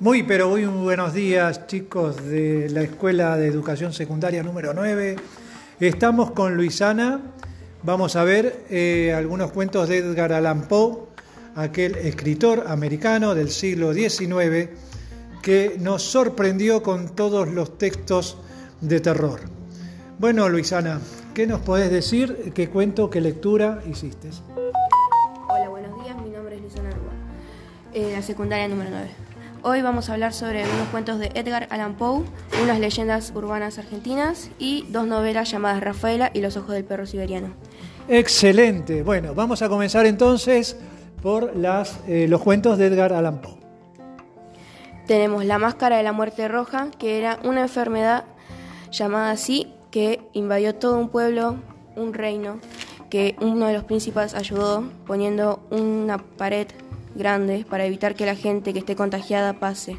Muy, pero muy buenos días, chicos de la Escuela de Educación Secundaria número 9. Estamos con Luisana. Vamos a ver eh, algunos cuentos de Edgar Allan Poe, aquel escritor americano del siglo XIX que nos sorprendió con todos los textos de terror. Bueno, Luisana, ¿qué nos podés decir? ¿Qué cuento, qué lectura hiciste? Hola, buenos días. Mi nombre es Luisana Rúa, eh, la secundaria número 9. Hoy vamos a hablar sobre unos cuentos de Edgar Allan Poe, unas leyendas urbanas argentinas y dos novelas llamadas Rafaela y Los ojos del perro siberiano. Excelente. Bueno, vamos a comenzar entonces por las, eh, los cuentos de Edgar Allan Poe. Tenemos la máscara de la muerte roja, que era una enfermedad llamada así, que invadió todo un pueblo, un reino, que uno de los príncipes ayudó poniendo una pared grande para evitar que la gente que esté contagiada pase.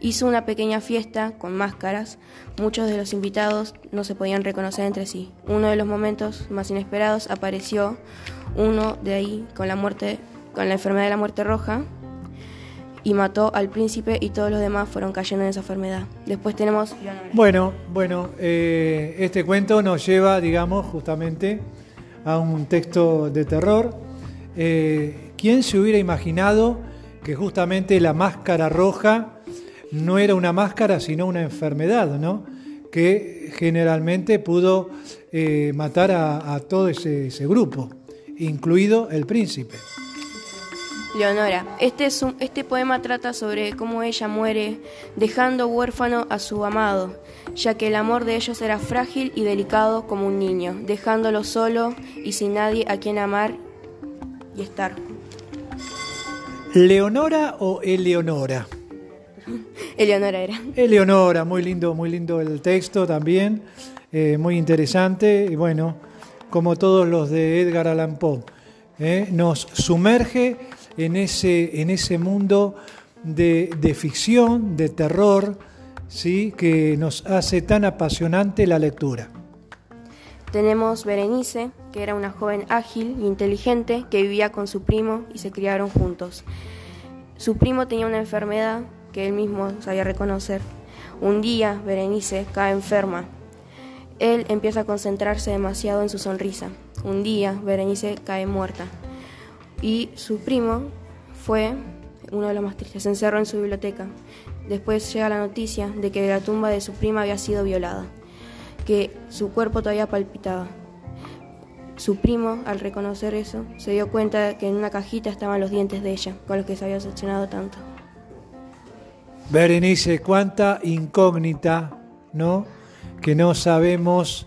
Hizo una pequeña fiesta con máscaras. Muchos de los invitados no se podían reconocer entre sí. Uno de los momentos más inesperados apareció uno de ahí con la muerte con la enfermedad de la muerte roja y mató al príncipe y todos los demás fueron cayendo en esa enfermedad. Después tenemos Bueno, bueno, eh, este cuento nos lleva, digamos, justamente a un texto de terror. Eh, ¿Quién se hubiera imaginado que justamente la máscara roja no era una máscara, sino una enfermedad, ¿no? que generalmente pudo eh, matar a, todo ese, grupo, incluido el príncipe? Leonora, este, es este poema trata sobre cómo ella muere dejando huérfano a su amado, ya que el amor de ellos era frágil y delicado como un niño, dejándolo solo y sin nadie a quien amar y estar. ¿Leonora o Eleonora? Eleonora era. Eleonora, muy lindo, muy lindo el texto también, eh, muy interesante y bueno, como todos los de Edgar Allan Poe, eh, nos sumerge en ese, en ese mundo de, de, ficción, de terror, ¿sí? que nos hace tan apasionante la lectura. Tenemos Berenice, que era una joven ágil e inteligente que vivía con su primo y se criaron juntos. Su primo tenía una enfermedad que él mismo sabía reconocer. Un día Berenice cae enferma. Él empieza a concentrarse demasiado en su sonrisa. Un día Berenice cae muerta. Y su primo fue uno de los más tristes. Se encerró en su biblioteca. Después llega la noticia de que la tumba de su prima había sido violada que su cuerpo todavía palpitaba. Su primo, al reconocer eso, se dio cuenta que en una cajita estaban los dientes de ella, con los que se había obsesionado tanto. Berenice, cuánta incógnita, ¿no? Que no sabemos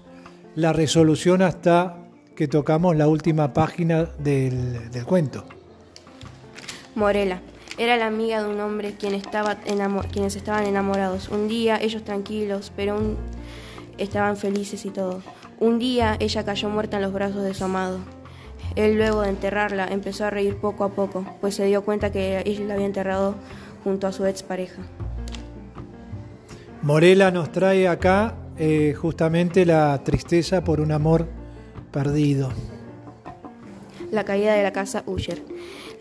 la resolución hasta que tocamos la última página del, del cuento. Morela. Era la amiga de un hombre quien estaba quienes estaban enamorados. Un día, ellos tranquilos, pero un estaban felices y todo. Un día ella cayó muerta en los brazos de su amado. Él luego de enterrarla empezó a reír poco a poco, pues se dio cuenta que ella la había enterrado junto a su expareja. Morela nos trae acá eh, justamente la tristeza por un amor perdido. La caída de la casa Usher.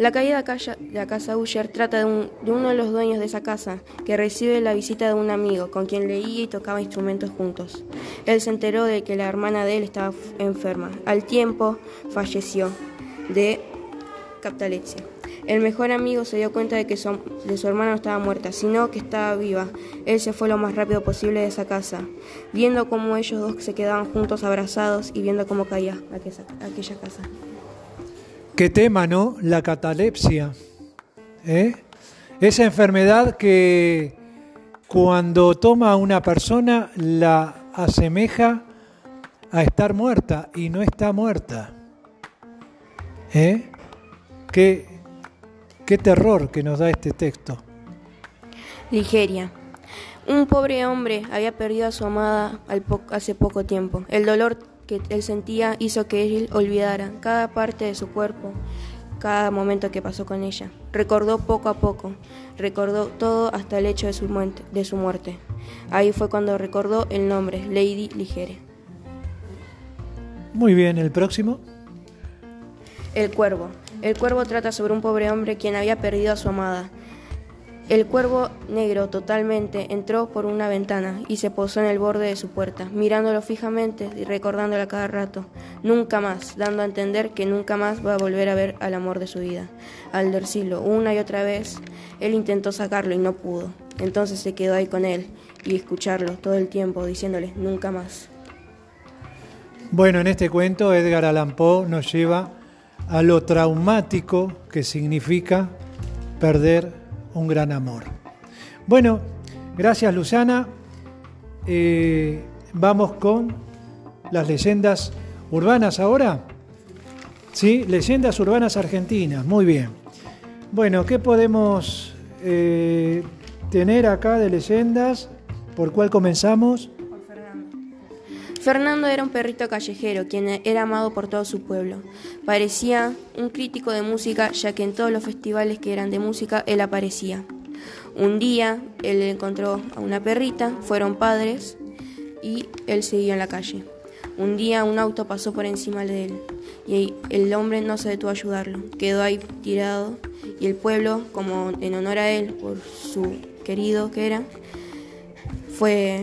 La caída de la casa Usher trata de, uno de los dueños de esa casa, que recibe la visita de un amigo con quien leía y tocaba instrumentos juntos. Él se enteró de que la hermana de él estaba enferma. Al tiempo falleció de catalepsia. El mejor amigo se dio cuenta de que su hermana no estaba muerta, sino que estaba viva. Él se fue lo más rápido posible de esa casa, viendo cómo ellos dos se quedaban juntos abrazados y viendo cómo caía aquella casa. Qué tema, ¿no? La catalepsia. ¿eh? Esa enfermedad que cuando toma a una persona la asemeja a estar muerta y no está muerta. ¿Eh? Qué, qué terror que nos da este texto. Ligeria. Un pobre hombre había perdido a su amada hace poco tiempo. El dolor que él sentía hizo que él olvidara cada parte de su cuerpo, cada momento que pasó con ella. Recordó poco a poco, recordó todo hasta el hecho de su, muerte, de su muerte. Ahí fue cuando recordó el nombre, Lady Ligere. Muy bien, el próximo. El cuervo. El cuervo trata sobre un pobre hombre quien había perdido a su amada El cuervo negro totalmente entró por una ventana y se posó en el borde de su puerta, mirándolo fijamente y recordándolo a cada rato, nunca más, dando a entender que nunca más va a volver a ver al amor de su vida. Al decirlo una y otra vez, él intentó sacarlo y no pudo. Entonces se quedó ahí con él y escucharlo todo el tiempo diciéndole nunca más. Bueno, en este cuento Edgar Allan Poe nos lleva a lo traumático que significa perder un gran amor. Bueno, gracias Luciana. Eh, vamos con las leyendas urbanas ahora. Sí, leyendas urbanas argentinas, muy bien. Bueno, ¿qué podemos eh, tener acá de leyendas? ¿Por cuál comenzamos? Fernando era un perrito callejero, quien era amado por todo su pueblo. Parecía un crítico de música, ya que en todos los festivales que eran de música él aparecía. Un día él encontró a una perrita, fueron padres y él seguía en la calle. Un día un auto pasó por encima de él y el hombre no se detuvo a ayudarlo, quedó ahí tirado y el pueblo, como en honor a él, por su querido que era, fue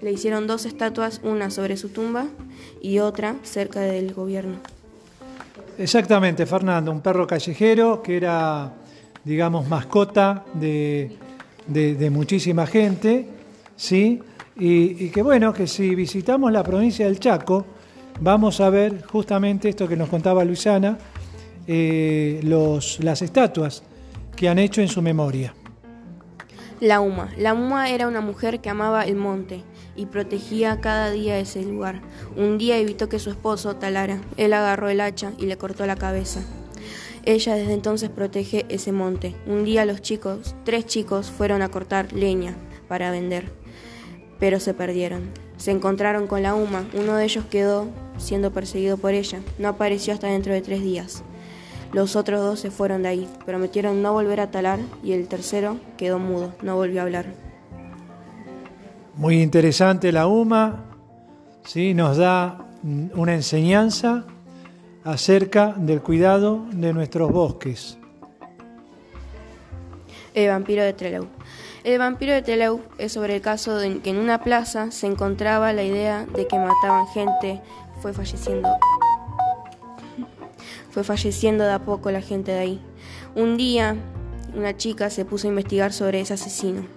le hicieron dos estatuas, una sobre su tumba y otra cerca del gobierno. Exactamente, Fernando, un perro callejero que era, digamos, mascota de, muchísima gente, ¿sí? Y, que bueno, que si visitamos la provincia del Chaco, vamos a ver justamente esto que nos contaba Luisana, eh, los, las estatuas que han hecho en su memoria. La Uma. La Uma era una mujer que amaba el monte y protegía cada día ese lugar. Un día evitó que su esposo talara. Él agarró el hacha y le cortó la cabeza. Ella desde entonces protege ese monte. Un día los chicos, tres chicos, fueron a cortar leña para vender, pero se perdieron. Se encontraron con la Uma. Uno de ellos quedó siendo perseguido por ella. No apareció hasta dentro de tres días. Los otros dos se fueron de ahí, prometieron no volver a talar y el tercero quedó mudo, no volvió a hablar. Muy interesante la UMA, ¿sí? nos da una enseñanza acerca del cuidado de nuestros bosques. El vampiro de Trelew. El vampiro de Trelew es sobre el caso de que en una plaza se encontraba la idea de que mataban gente, fue falleciendo. Fue falleciendo de a poco la gente de ahí. Un día, una chica se puso a investigar sobre ese asesino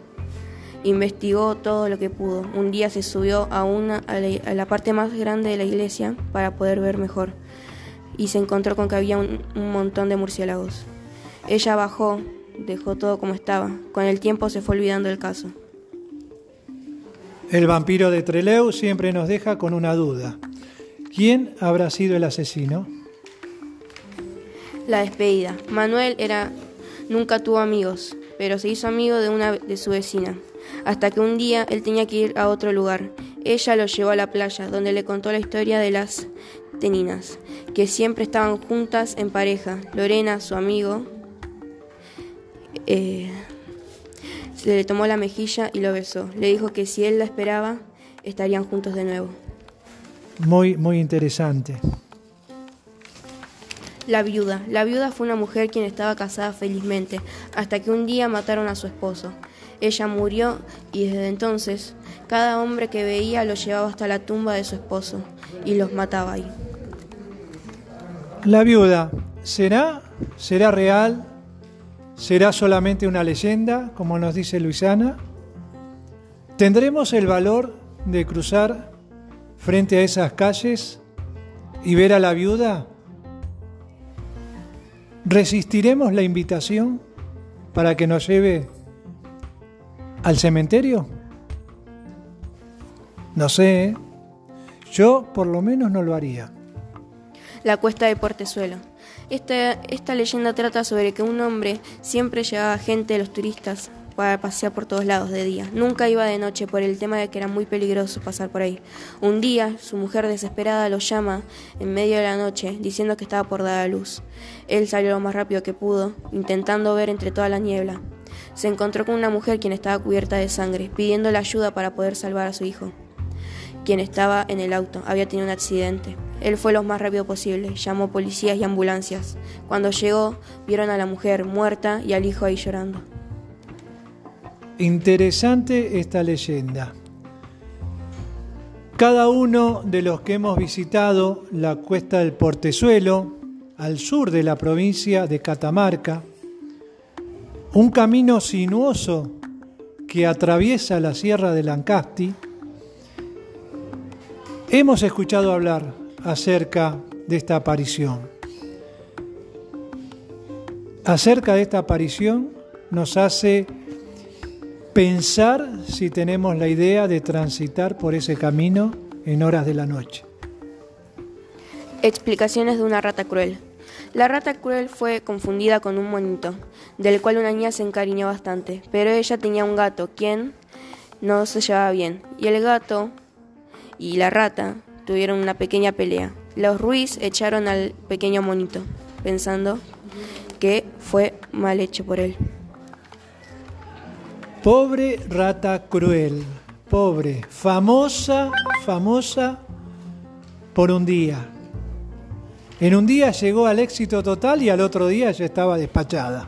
Investigó todo lo que pudo. Un día se subió a, una, a la, parte más grande de la iglesia para poder ver mejor y se encontró con que había un, montón de murciélagos. Ella bajó, dejó todo como estaba. Con el tiempo se fue olvidando el caso. El vampiro de Treleu siempre nos deja con una duda. ¿Quién habrá sido el asesino? La despedida. Manuel era nunca tuvo amigos, pero se hizo amigo de una de su vecina hasta que un día él tenía que ir a otro lugar. Ella lo llevó a la playa, donde le contó la historia de las teninas, que siempre estaban juntas en pareja. Lorena, su amigo, eh, se le tomó la mejilla y lo besó. Le dijo que si él la esperaba, estarían juntos de nuevo. Muy, muy interesante. La viuda. La viuda fue una mujer quien estaba casada felizmente, hasta que un día mataron a su esposo. Ella murió y desde entonces cada hombre que veía lo llevaba hasta la tumba de su esposo y los mataba ahí. La viuda, ¿será? ¿Será real? ¿Será solamente una leyenda, como nos dice Luisana? ¿Tendremos el valor de cruzar frente a esas calles y ver a la viuda? ¿Resistiremos la invitación para que nos lleve al cementerio? No sé, ¿eh? yo por lo menos no lo haría. La cuesta de Portezuelo. Esta, esta leyenda trata sobre que un hombre siempre llevaba gente de los turistas para pasear por todos lados de día. Nunca iba de noche por el tema de que era muy peligroso pasar por ahí. Un día, su mujer desesperada lo llama en medio de la noche, diciendo que estaba por dar a luz. Él salió lo más rápido que pudo, intentando ver entre toda la niebla se encontró con una mujer quien estaba cubierta de sangre, pidiéndole ayuda para poder salvar a su hijo, quien estaba en el auto. Había tenido un accidente. Él fue lo más rápido posible, llamó policías y ambulancias. Cuando llegó, vieron a la mujer muerta y al hijo ahí llorando. Interesante esta leyenda. Cada uno de los que hemos visitado la cuesta del Portezuelo, al sur de la provincia de Catamarca, un camino sinuoso que atraviesa la sierra de Lancasti, hemos escuchado hablar acerca de esta aparición. Acerca de esta aparición nos hace pensar si tenemos la idea de transitar por ese camino en horas de la noche. Explicaciones de una rata cruel. La rata cruel fue confundida con un monito, del cual una niña se encariñó bastante, pero ella tenía un gato, quien no se llevaba bien, y el gato y la rata tuvieron una pequeña pelea. Los Ruiz echaron al pequeño monito, pensando que fue mal hecho por él. Pobre rata cruel, pobre, famosa, famosa por un día. En un día llegó al éxito total y al otro día ya estaba despachada.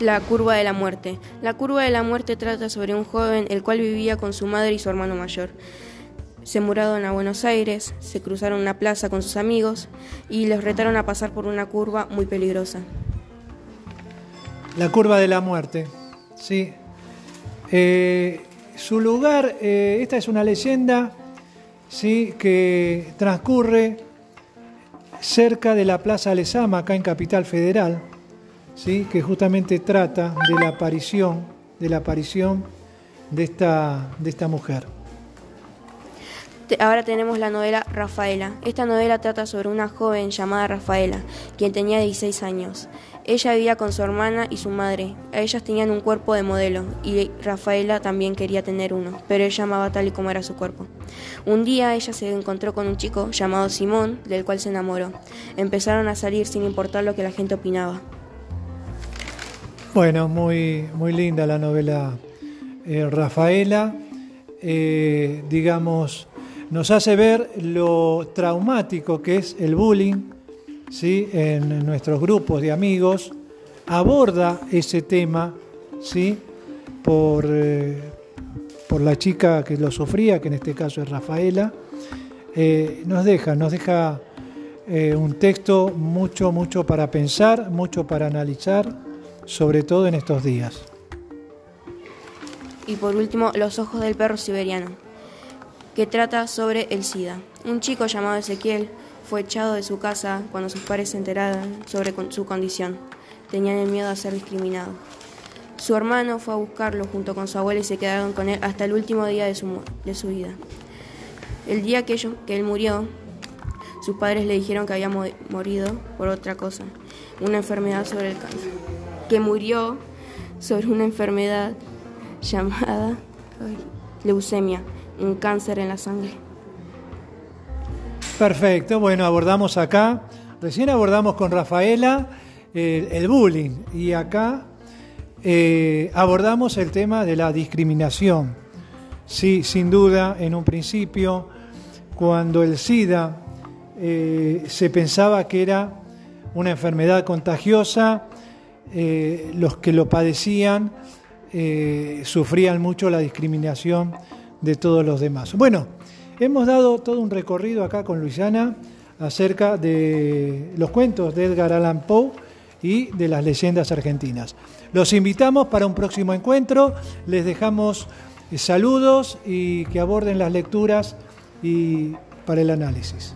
La curva de la muerte. La curva de la muerte trata sobre un joven el cual vivía con su madre y su hermano mayor. Se mudaron a Buenos Aires, se cruzaron una plaza con sus amigos y los retaron a pasar por una curva muy peligrosa. La curva de la muerte, sí. Eh, su lugar, eh, esta es una leyenda, sí, que transcurre cerca de la Plaza Lezama, acá en Capital Federal, ¿sí? que justamente trata de la aparición, de la aparición de esta, de esta mujer. Ahora tenemos la novela Rafaela. Esta novela trata sobre una joven llamada Rafaela, quien tenía 16 años. Ella vivía con su hermana y su madre. Ellas tenían un cuerpo de modelo y Rafaela también quería tener uno, pero ella amaba tal y como era su cuerpo. Un día ella se encontró con un chico llamado Simón, del cual se enamoró. Empezaron a salir sin importar lo que la gente opinaba. Bueno, muy, muy linda la novela eh, Rafaela. Eh, digamos, nos hace ver lo traumático que es el bullying ¿sí? en nuestros grupos de amigos, aborda ese tema ¿sí? por, eh, por la chica que lo sufría, que en este caso es Rafaela, eh, nos deja, nos deja eh, un texto mucho, mucho para pensar, mucho para analizar, sobre todo en estos días. Y por último, Los ojos del perro siberiano, que trata sobre el SIDA. Un chico llamado Ezequiel fue echado de su casa cuando sus padres se enteraron sobre su condición. Tenían el miedo a ser discriminado. Su hermano fue a buscarlo junto con su abuela y se quedaron con él hasta el último día de su, de su vida. El día que, que él murió, sus padres le dijeron que había morido por otra cosa, una enfermedad sobre el cáncer. Que murió sobre una enfermedad llamada leucemia, un cáncer en la sangre. Perfecto, bueno, abordamos acá, recién abordamos con Rafaela el bullying y acá eh, abordamos el tema de la discriminación. Sí, sin duda, en un principio, cuando el SIDA eh, se pensaba que era una enfermedad contagiosa, eh, los que lo padecían sufrían mucho la discriminación de todos los demás. Bueno, Hemos dado todo un recorrido acá con Luisana acerca de los cuentos de Edgar Allan Poe y de las leyendas argentinas. Los invitamos para un próximo encuentro, les dejamos saludos y que aborden las lecturas y para el análisis.